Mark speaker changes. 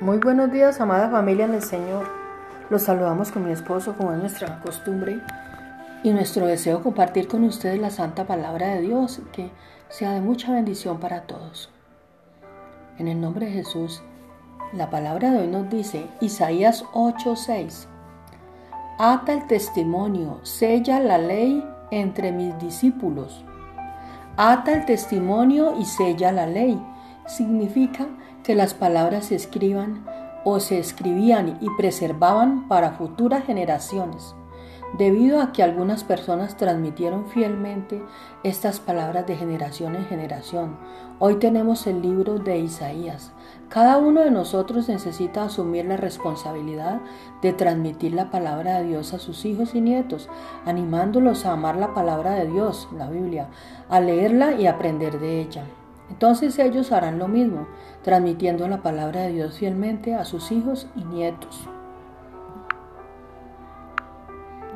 Speaker 1: Muy buenos días, amada familia en Señor. Los saludamos con mi esposo, como es nuestra costumbre, y nuestro deseo compartir con ustedes la santa palabra de Dios, que sea de mucha bendición para todos. En el nombre de Jesús, la palabra de hoy nos dice, Isaías 8:6, Ata el testimonio, sella la ley entre mis discípulos. Ata el testimonio y sella la ley. Significa que las palabras se escriban o se escribían y preservaban para futuras generaciones, debido a que algunas personas transmitieron fielmente estas palabras de generación en generación. Hoy tenemos el libro de Isaías. Cada uno de nosotros necesita asumir la responsabilidad de transmitir la palabra de Dios a sus hijos y nietos, animándolos a amar la palabra de Dios, la Biblia, a leerla y aprender de ella. Entonces ellos harán lo mismo, transmitiendo la palabra de Dios fielmente a sus hijos y nietos.